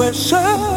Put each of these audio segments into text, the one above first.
pressure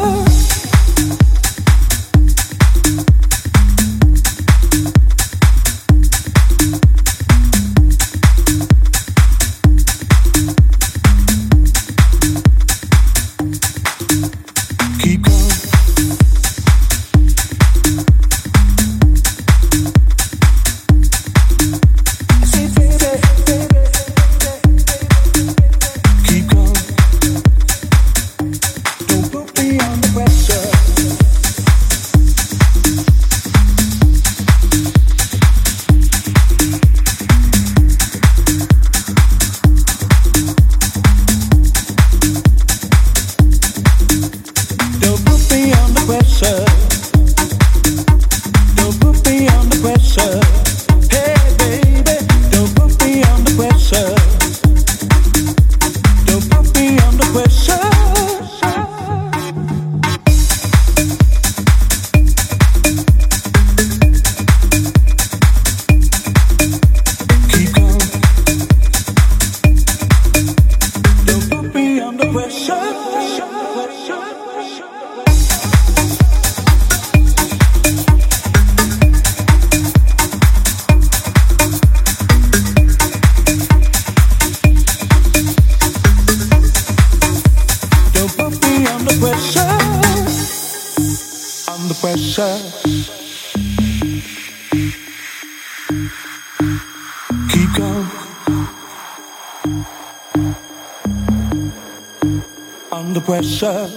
pressure.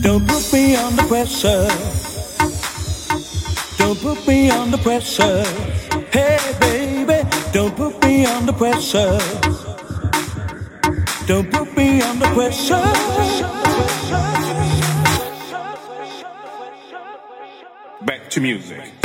Don't put me under pressure. Don't put me under pressure. Hey, baby, don't put me under pressure. Don't put me under pressure. Back to music.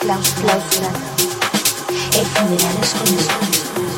Claus, claustran, en con estudio.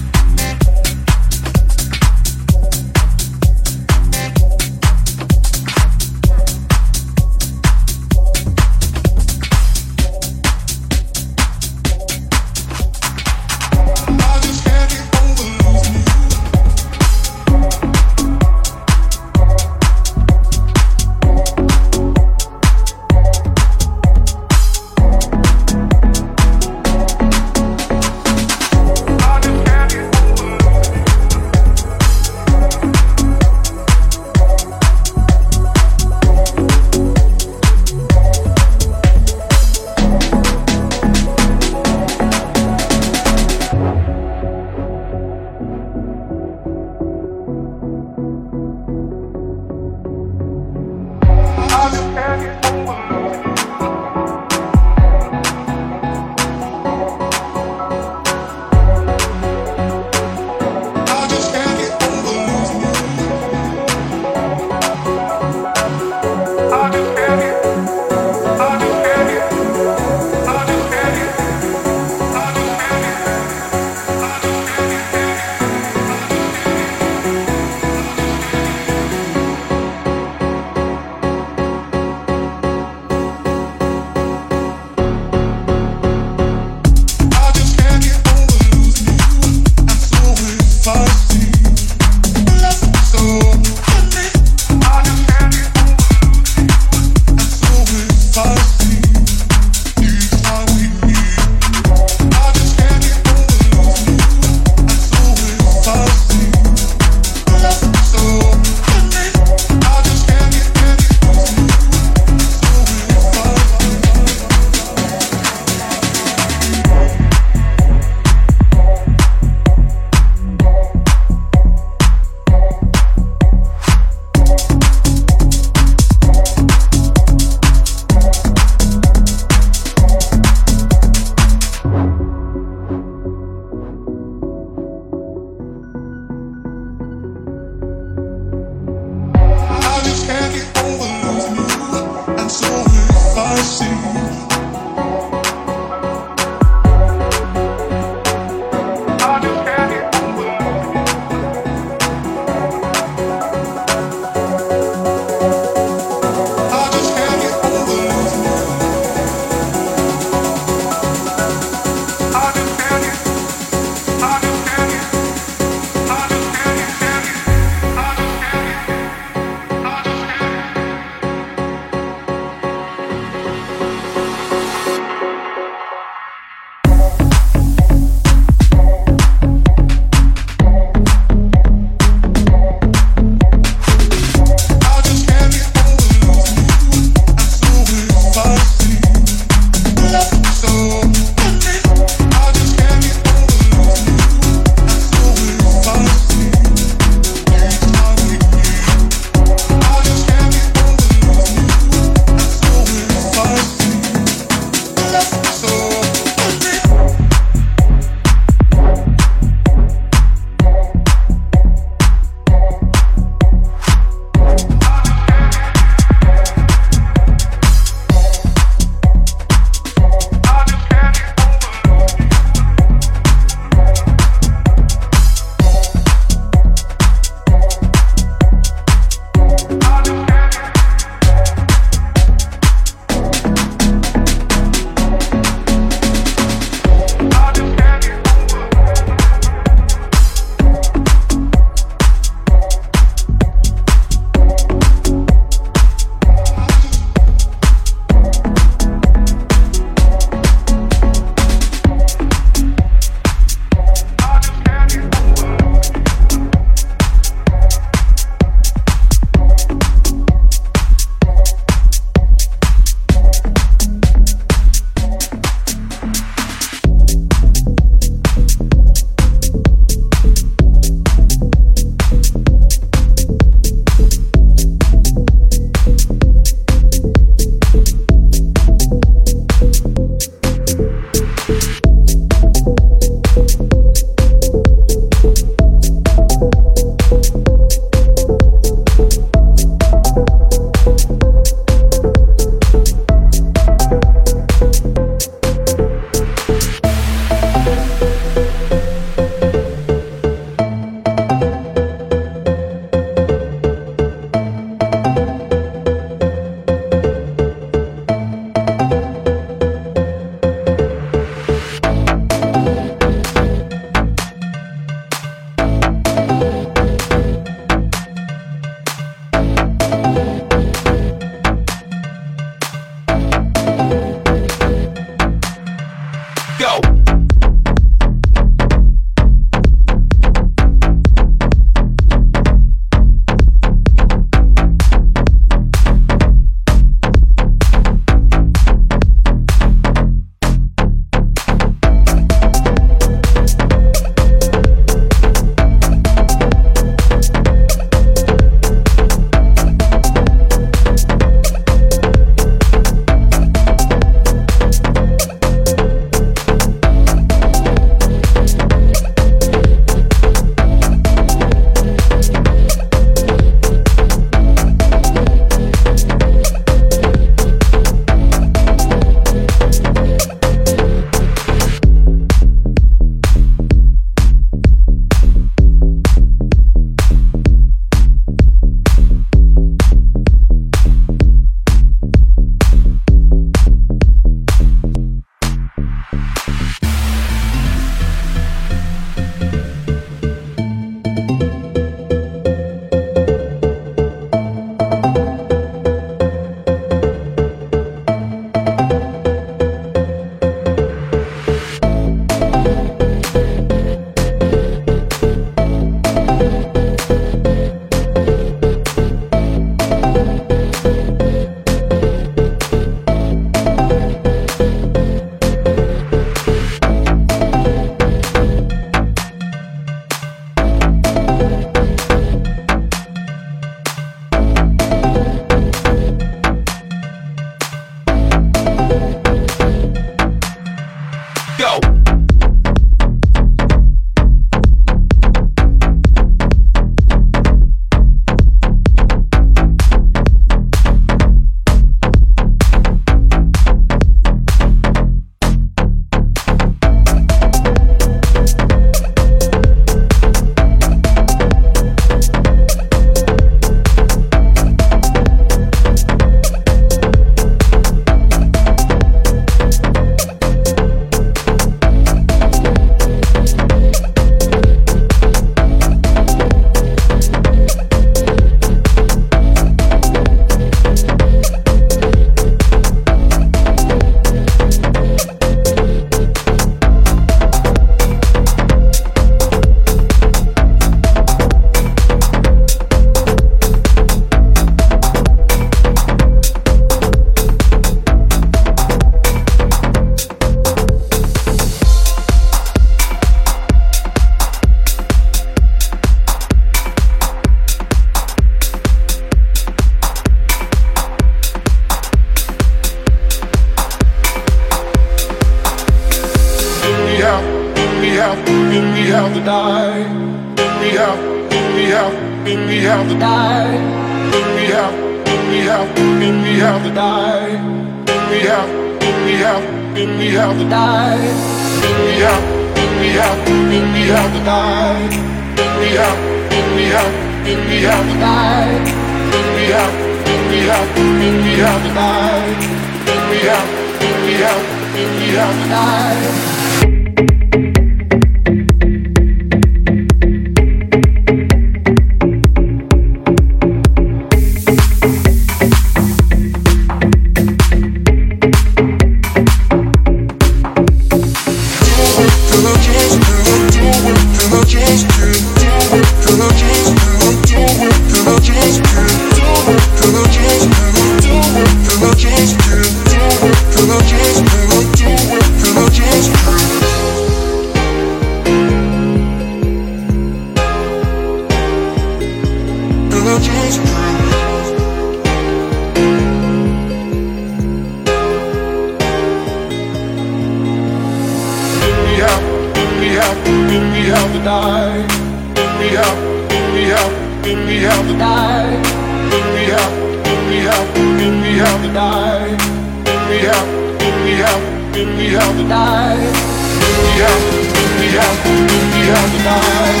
then we have the night. Then we have, then we have, then we have the night.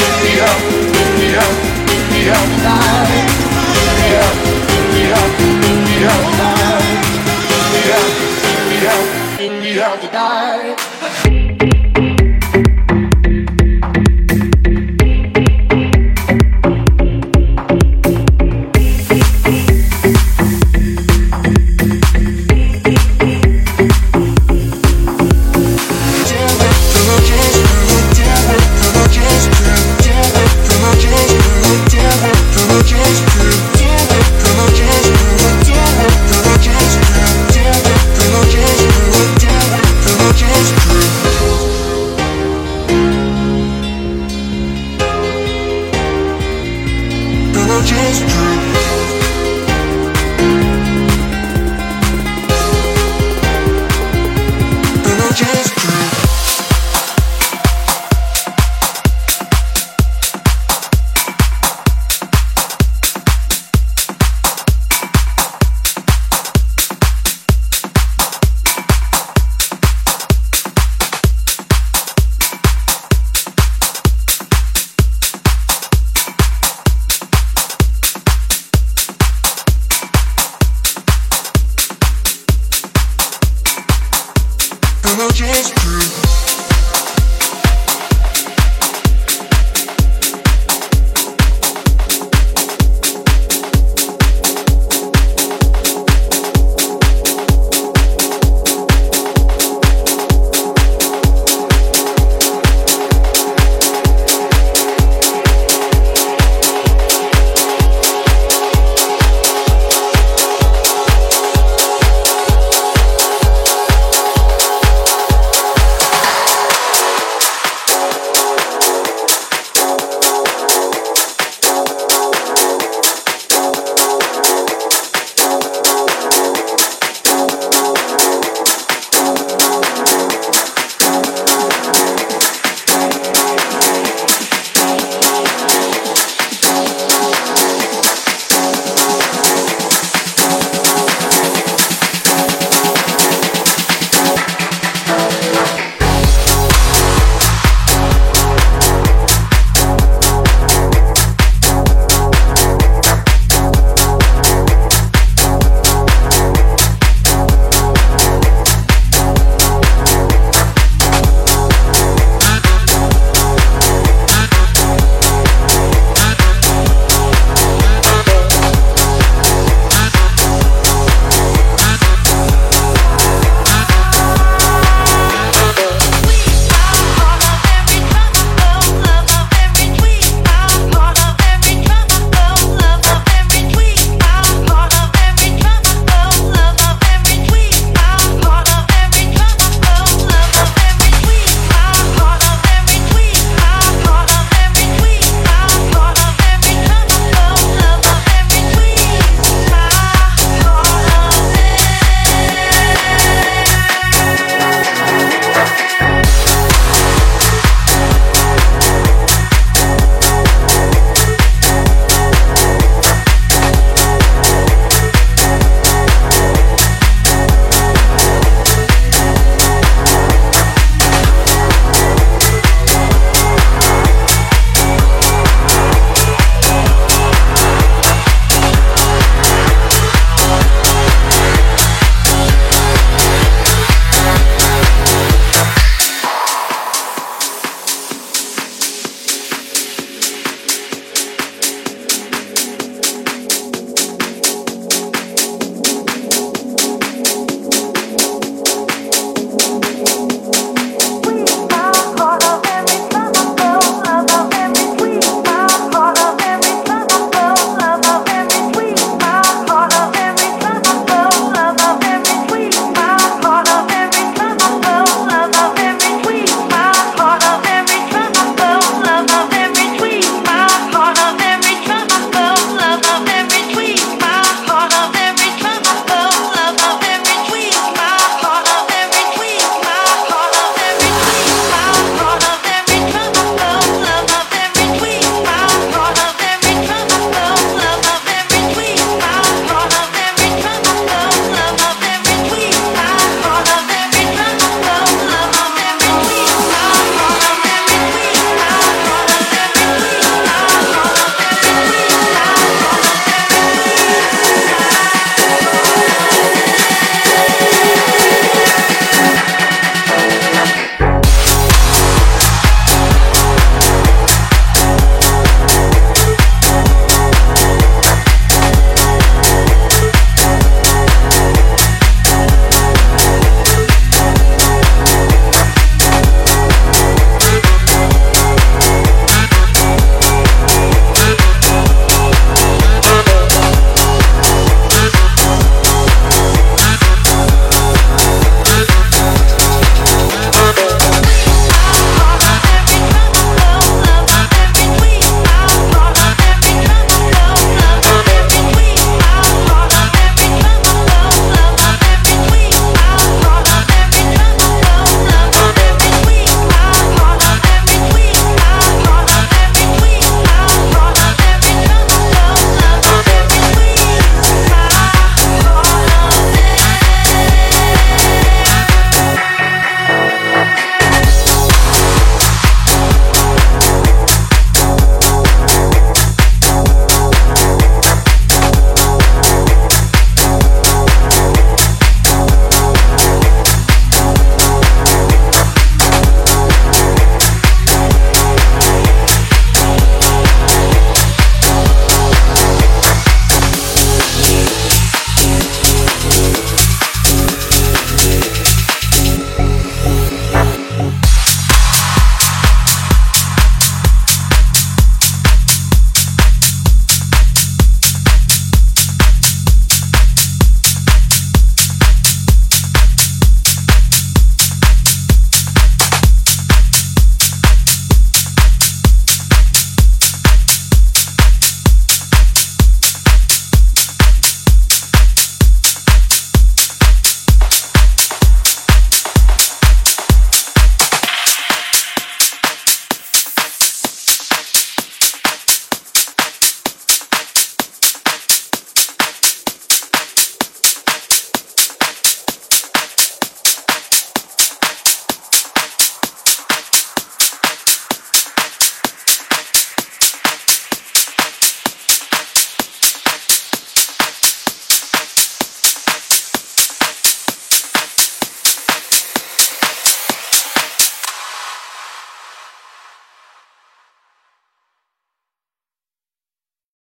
Then we have, then we have, then we have the night. Then we have, then we have, then we have the night. Then we have, then we have, then we have the night.